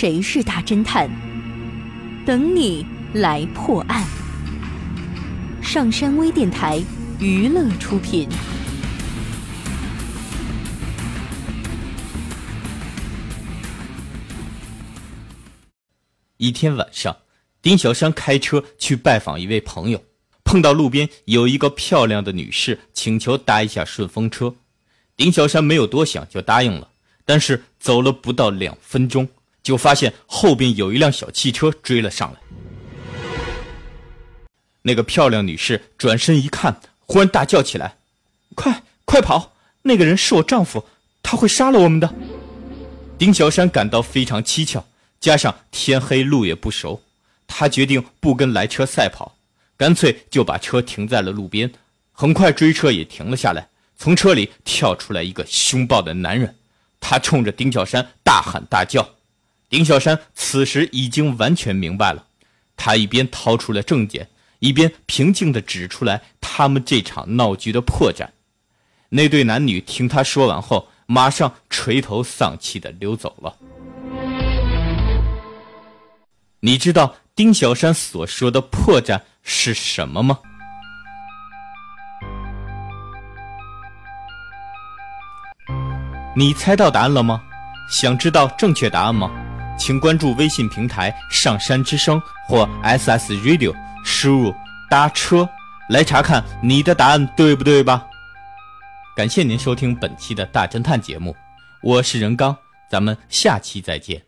谁是大侦探？等你来破案。上山微电台娱乐出品。一天晚上，丁小山开车去拜访一位朋友，碰到路边有一个漂亮的女士，请求搭一下顺风车。丁小山没有多想就答应了，但是走了不到两分钟，就发现后边有一辆小汽车追了上来。那个漂亮女士转身一看，忽然大叫起来：“快快跑！那个人是我丈夫，他会杀了我们的！”丁小山感到非常蹊跷。加上天黑路也不熟，他决定不跟来车赛跑，干脆就把车停在了路边。很快追车也停了下来，从车里跳出来一个凶暴的男人，他冲着丁小山大喊大叫。丁小山此时已经完全明白了，他一边掏出了证件，一边平静地指出来他们这场闹剧的破绽。那对男女听他说完后，马上垂头丧气地溜走了。你知道丁小山所说的破绽是什么吗？你猜到答案了吗？想知道正确答案吗？请关注微信平台“上山之声”或 SS Radio，输入“搭车”来查看你的答案对不对吧？感谢您收听本期的大侦探节目，我是任刚，咱们下期再见。